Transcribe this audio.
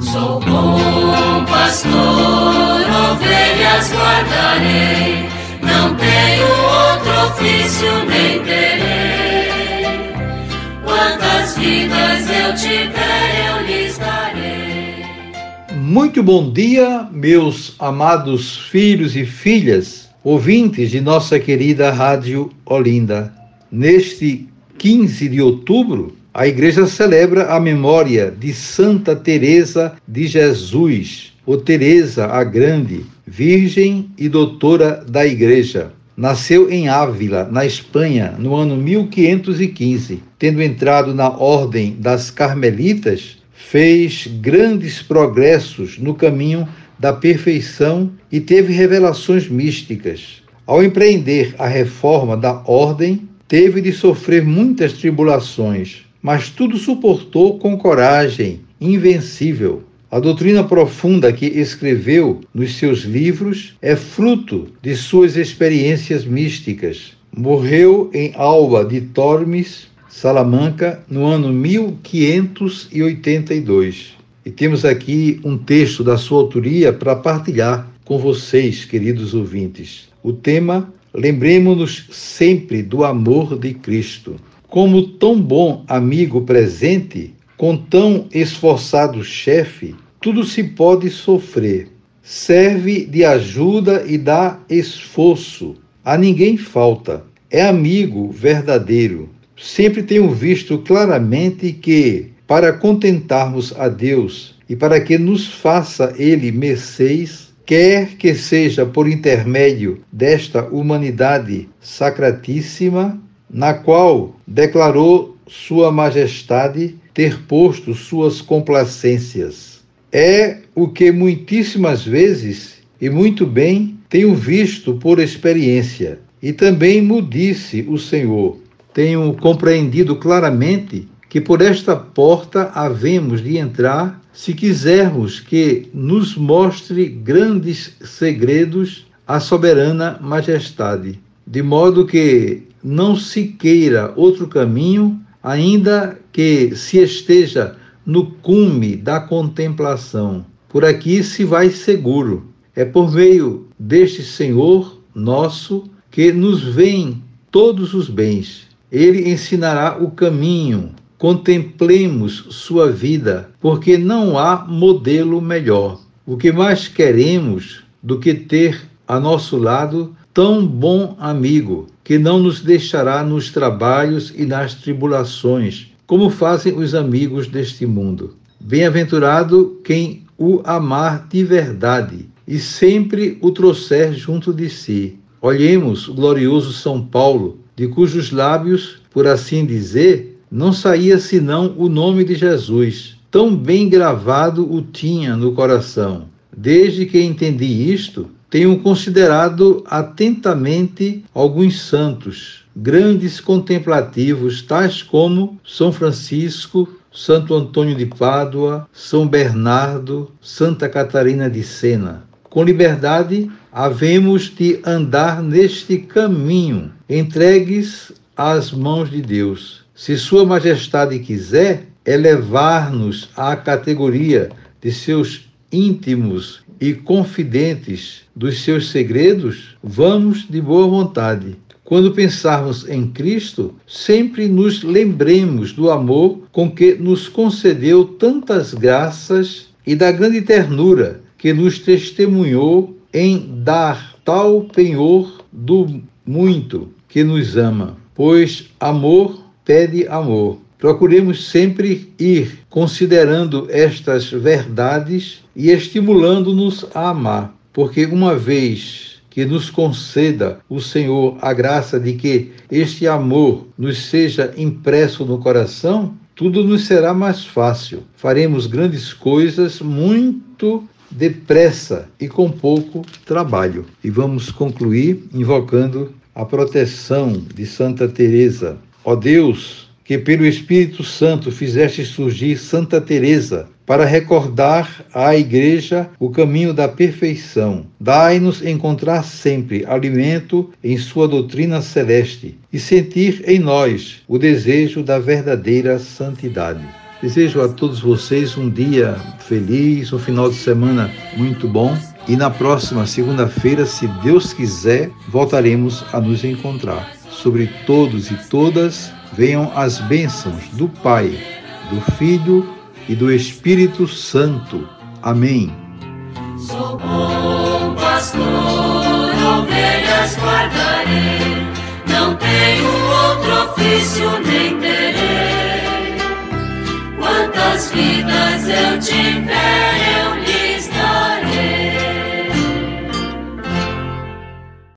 Sou bom pastor, ovelhas guardarei, não tenho outro ofício nem terei. Quantas vidas eu tiver, eu lhes darei. Muito bom dia, meus amados filhos e filhas, ouvintes de nossa querida Rádio Olinda. Neste 15 de outubro, a igreja celebra a memória de Santa Teresa de Jesus, ou Teresa a Grande, virgem e doutora da igreja. Nasceu em Ávila, na Espanha, no ano 1515. Tendo entrado na ordem das Carmelitas, fez grandes progressos no caminho da perfeição e teve revelações místicas. Ao empreender a reforma da ordem, teve de sofrer muitas tribulações mas tudo suportou com coragem invencível. A doutrina profunda que escreveu nos seus livros é fruto de suas experiências místicas. Morreu em Alba de Tormes, Salamanca, no ano 1582. E temos aqui um texto da sua autoria para partilhar com vocês, queridos ouvintes. O tema: Lembremos-nos sempre do amor de Cristo. Como tão bom amigo presente, com tão esforçado chefe, tudo se pode sofrer. Serve de ajuda e dá esforço. A ninguém falta. É amigo verdadeiro. Sempre tenho visto claramente que, para contentarmos a Deus e para que nos faça Ele mercês, quer que seja por intermédio desta humanidade sacratíssima, na qual declarou Sua Majestade ter posto suas complacências. É o que muitíssimas vezes e muito bem tenho visto por experiência, e também me disse o Senhor. Tenho compreendido claramente que por esta porta havemos de entrar se quisermos que nos mostre grandes segredos a soberana majestade, de modo que não se queira outro caminho, ainda que se esteja no cume da contemplação. Por aqui se vai seguro. É por meio deste Senhor nosso que nos vêm todos os bens. Ele ensinará o caminho. Contemplemos sua vida, porque não há modelo melhor. O que mais queremos do que ter a nosso lado tão bom amigo, que não nos deixará nos trabalhos e nas tribulações, como fazem os amigos deste mundo. Bem-aventurado quem o amar de verdade e sempre o trouxer junto de si. Olhemos o glorioso São Paulo, de cujos lábios, por assim dizer, não saía senão o nome de Jesus. Tão bem gravado o tinha no coração. Desde que entendi isto, tenho considerado atentamente alguns santos, grandes contemplativos, tais como São Francisco, Santo Antônio de Pádua, São Bernardo, Santa Catarina de Sena. Com liberdade, havemos de andar neste caminho, entregues às mãos de Deus. Se Sua Majestade quiser elevar-nos à categoria de seus íntimos e confidentes dos seus segredos, vamos de boa vontade. Quando pensarmos em Cristo, sempre nos lembremos do amor com que nos concedeu tantas graças e da grande ternura que nos testemunhou em dar tal penhor do muito que nos ama. Pois amor pede amor. Procuremos sempre ir considerando estas verdades e estimulando-nos a amar, porque uma vez que nos conceda o Senhor a graça de que este amor nos seja impresso no coração, tudo nos será mais fácil. Faremos grandes coisas muito depressa e com pouco trabalho. E vamos concluir invocando a proteção de Santa Teresa. Ó Deus, que pelo Espírito Santo fizeste surgir Santa Teresa para recordar à igreja o caminho da perfeição. Dai-nos encontrar sempre alimento em sua doutrina celeste e sentir em nós o desejo da verdadeira santidade. Desejo a todos vocês um dia feliz, um final de semana muito bom. E na próxima segunda-feira, se Deus quiser, voltaremos a nos encontrar. Sobre todos e todas venham as bênçãos do Pai, do Filho e do Espírito Santo. Amém. Sou bom pastor, ovelhas guardarei, não tenho outro ofício nem terei. Quantas vidas eu tiver